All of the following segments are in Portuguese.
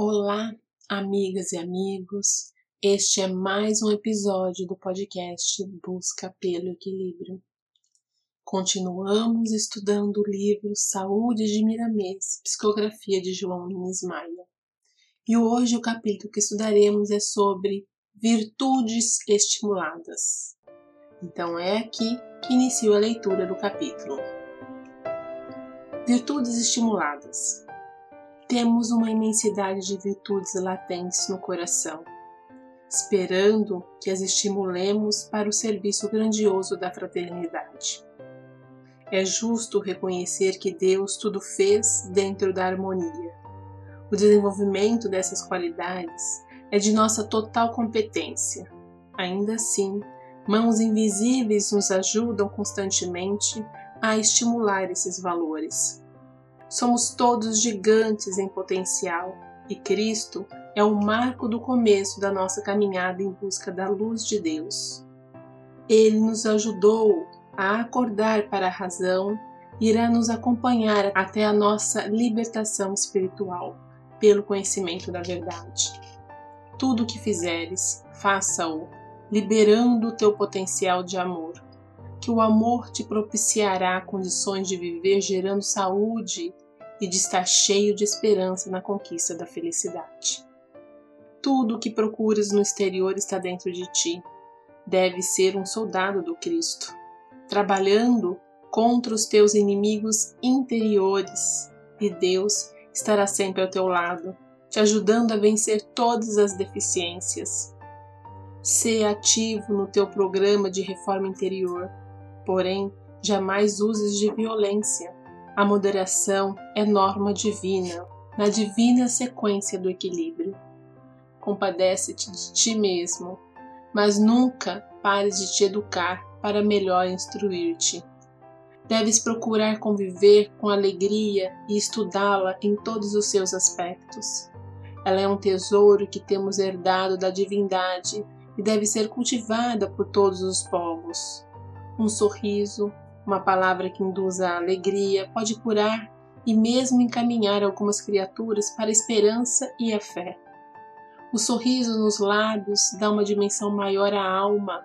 Olá, amigas e amigos. Este é mais um episódio do podcast Busca pelo Equilíbrio. Continuamos estudando o livro Saúde de Miramês, psicografia de João Nunes Maia. E hoje o capítulo que estudaremos é sobre virtudes estimuladas. Então é aqui que inicio a leitura do capítulo. Virtudes estimuladas temos uma imensidade de virtudes latentes no coração, esperando que as estimulemos para o serviço grandioso da fraternidade. É justo reconhecer que Deus tudo fez dentro da harmonia. O desenvolvimento dessas qualidades é de nossa total competência. Ainda assim, mãos invisíveis nos ajudam constantemente a estimular esses valores. Somos todos gigantes em potencial e Cristo é o marco do começo da nossa caminhada em busca da luz de Deus. Ele nos ajudou a acordar para a razão e irá nos acompanhar até a nossa libertação espiritual pelo conhecimento da verdade. Tudo o que fizeres, faça-o, liberando o teu potencial de amor que o amor te propiciará condições de viver gerando saúde e de estar cheio de esperança na conquista da felicidade. Tudo o que procuras no exterior está dentro de ti. Deve ser um soldado do Cristo, trabalhando contra os teus inimigos interiores, e Deus estará sempre ao teu lado, te ajudando a vencer todas as deficiências. Sê ativo no teu programa de reforma interior porém, jamais uses de violência. A moderação é norma divina, na divina sequência do equilíbrio. Compadece-te de ti mesmo, mas nunca pares de te educar para melhor instruir-te. Deves procurar conviver com alegria e estudá-la em todos os seus aspectos. Ela é um tesouro que temos herdado da divindade e deve ser cultivada por todos os povos. Um sorriso, uma palavra que induza a alegria, pode curar e mesmo encaminhar algumas criaturas para a esperança e a fé. O sorriso nos lábios dá uma dimensão maior à alma,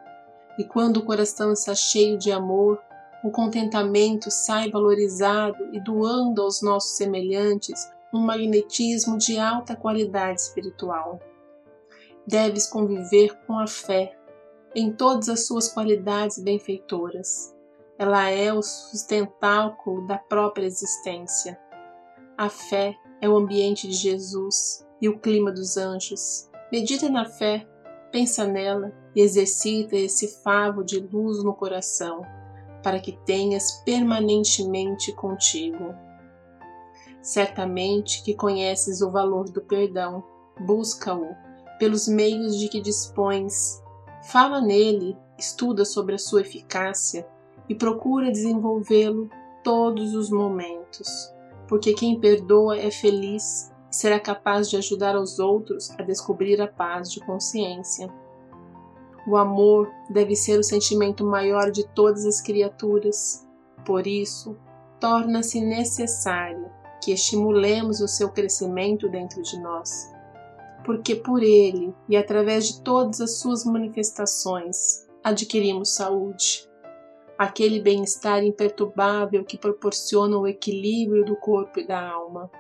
e quando o coração está cheio de amor, o contentamento sai valorizado e doando aos nossos semelhantes um magnetismo de alta qualidade espiritual. Deves conviver com a fé, em todas as suas qualidades benfeitoras. Ela é o sustentáculo da própria existência. A fé é o ambiente de Jesus e o clima dos anjos. Medita na fé, pensa nela e exercita esse favo de luz no coração, para que tenhas permanentemente contigo. Certamente que conheces o valor do perdão, busca-o pelos meios de que dispões Fala nele, estuda sobre a sua eficácia e procura desenvolvê-lo todos os momentos, porque quem perdoa é feliz e será capaz de ajudar os outros a descobrir a paz de consciência. O amor deve ser o sentimento maior de todas as criaturas, por isso, torna-se necessário que estimulemos o seu crescimento dentro de nós porque por ele e através de todas as suas manifestações adquirimos saúde, aquele bem-estar imperturbável que proporciona o equilíbrio do corpo e da alma.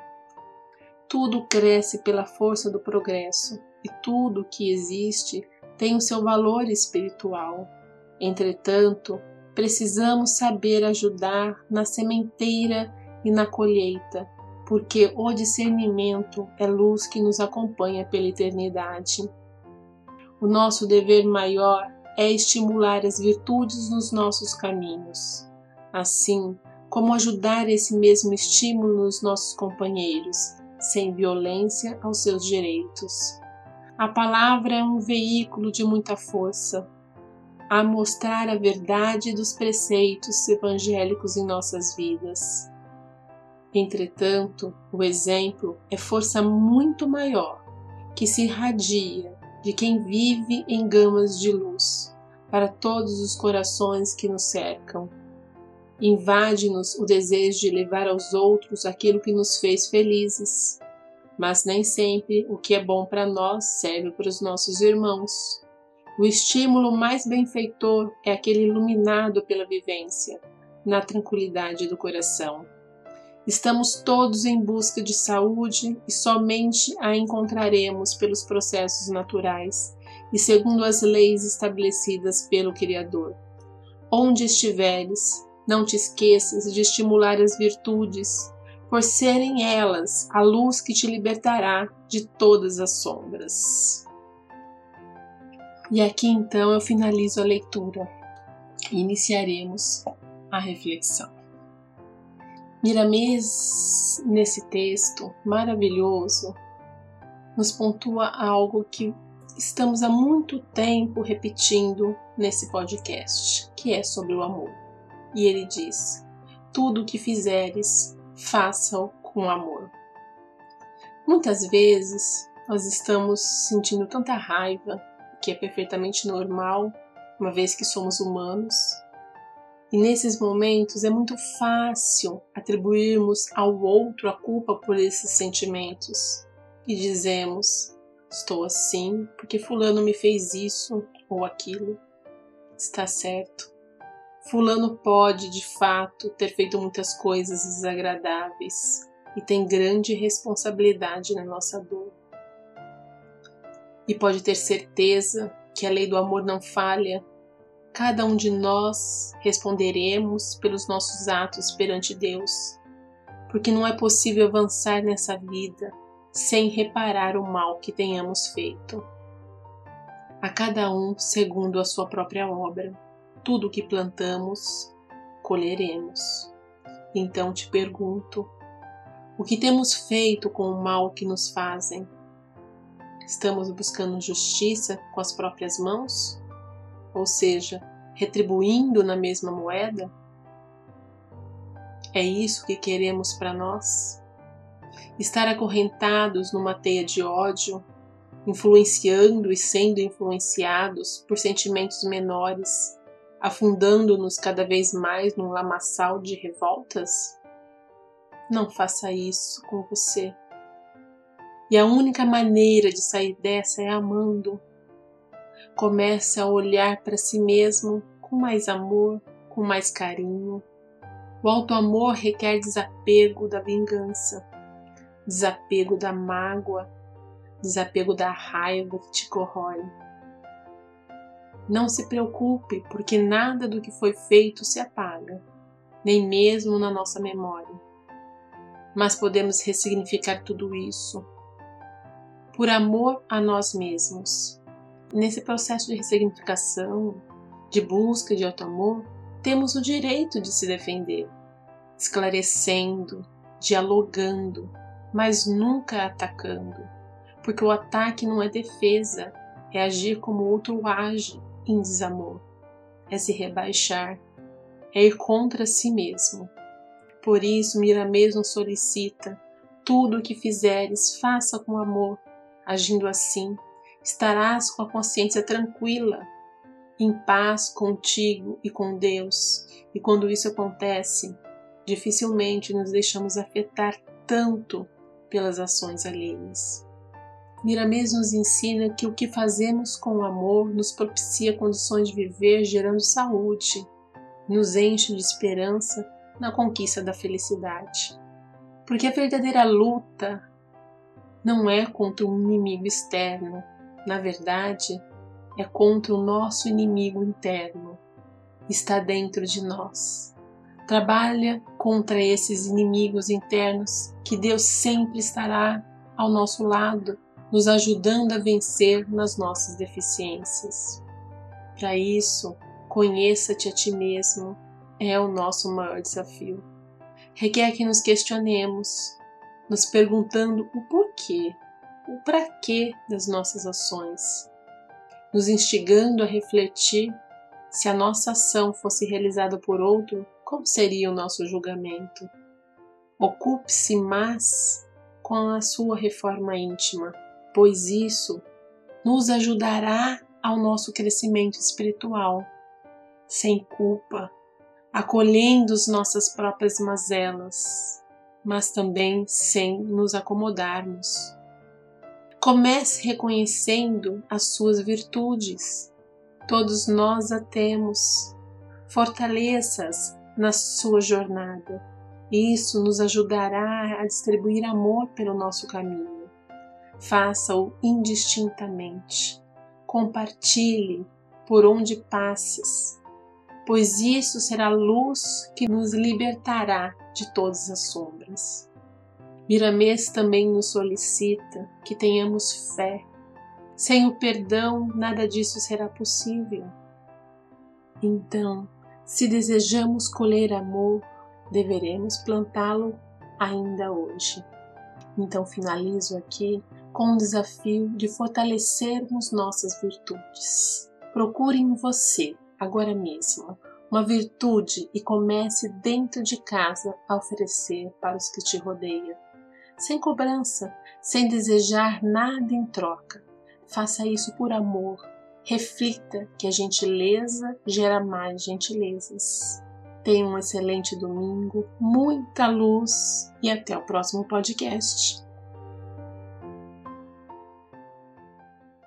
Tudo cresce pela força do progresso e tudo que existe tem o seu valor espiritual. Entretanto, precisamos saber ajudar na sementeira e na colheita porque o discernimento é luz que nos acompanha pela eternidade. O nosso dever maior é estimular as virtudes nos nossos caminhos, assim como ajudar esse mesmo estímulo nos nossos companheiros, sem violência aos seus direitos. A palavra é um veículo de muita força a mostrar a verdade dos preceitos evangélicos em nossas vidas. Entretanto, o exemplo é força muito maior que se irradia de quem vive em gamas de luz para todos os corações que nos cercam. Invade-nos o desejo de levar aos outros aquilo que nos fez felizes. mas nem sempre o que é bom para nós serve para os nossos irmãos. O estímulo mais benfeitor é aquele iluminado pela vivência, na tranquilidade do coração. Estamos todos em busca de saúde e somente a encontraremos pelos processos naturais e segundo as leis estabelecidas pelo Criador. Onde estiveres, não te esqueças de estimular as virtudes, por serem elas a luz que te libertará de todas as sombras. E aqui então eu finalizo a leitura e iniciaremos a reflexão. Miramês, nesse texto maravilhoso, nos pontua algo que estamos há muito tempo repetindo nesse podcast, que é sobre o amor. E ele diz: Tudo o que fizeres, faça-o com amor. Muitas vezes nós estamos sentindo tanta raiva, que é perfeitamente normal, uma vez que somos humanos, e nesses momentos é muito fácil atribuirmos ao outro a culpa por esses sentimentos e dizemos: estou assim porque Fulano me fez isso ou aquilo. Está certo. Fulano pode, de fato, ter feito muitas coisas desagradáveis e tem grande responsabilidade na nossa dor. E pode ter certeza que a lei do amor não falha cada um de nós responderemos pelos nossos atos perante Deus, porque não é possível avançar nessa vida sem reparar o mal que tenhamos feito. A cada um segundo a sua própria obra, tudo o que plantamos, colheremos. Então te pergunto: o que temos feito com o mal que nos fazem? Estamos buscando justiça com as próprias mãos? Ou seja, retribuindo na mesma moeda? É isso que queremos para nós? Estar acorrentados numa teia de ódio, influenciando e sendo influenciados por sentimentos menores, afundando-nos cada vez mais num lamaçal de revoltas? Não faça isso com você. E a única maneira de sair dessa é amando comece a olhar para si mesmo com mais amor, com mais carinho. O auto-amor requer desapego da vingança, desapego da mágoa, desapego da raiva que te corrói. Não se preocupe, porque nada do que foi feito se apaga, nem mesmo na nossa memória. Mas podemos ressignificar tudo isso por amor a nós mesmos nesse processo de ressignificação, de busca de auto-amor, temos o direito de se defender, esclarecendo, dialogando, mas nunca atacando, porque o ataque não é defesa, é agir como o outro age em desamor, é se rebaixar, é ir contra si mesmo. Por isso, Mira mesmo solicita: tudo o que fizeres, faça com amor, agindo assim, estarás com a consciência tranquila, em paz contigo e com Deus. E quando isso acontece, dificilmente nos deixamos afetar tanto pelas ações alheias. Miramês nos ensina que o que fazemos com o amor nos propicia condições de viver gerando saúde, nos enche de esperança na conquista da felicidade. Porque a verdadeira luta não é contra um inimigo externo, na verdade, é contra o nosso inimigo interno. Está dentro de nós. Trabalha contra esses inimigos internos que Deus sempre estará ao nosso lado, nos ajudando a vencer nas nossas deficiências. Para isso, conheça-te a ti mesmo é o nosso maior desafio. Requer que nos questionemos, nos perguntando o porquê o para quê das nossas ações, nos instigando a refletir se a nossa ação fosse realizada por outro, como seria o nosso julgamento. Ocupe-se mais com a sua reforma íntima, pois isso nos ajudará ao nosso crescimento espiritual, sem culpa, acolhendo as nossas próprias mazelas, mas também sem nos acomodarmos. Comece reconhecendo as suas virtudes. Todos nós a temos. Fortaleça-as na sua jornada. Isso nos ajudará a distribuir amor pelo nosso caminho. Faça-o indistintamente. Compartilhe por onde passes, pois isso será luz que nos libertará de todas as sombras. Miramês também nos solicita que tenhamos fé. Sem o perdão, nada disso será possível. Então, se desejamos colher amor, deveremos plantá-lo ainda hoje. Então, finalizo aqui com o desafio de fortalecermos nossas virtudes. Procure em você, agora mesmo, uma virtude e comece dentro de casa a oferecer para os que te rodeiam sem cobrança, sem desejar nada em troca. Faça isso por amor. Reflita que a gentileza gera mais gentilezas. Tenha um excelente domingo, muita luz e até o próximo podcast.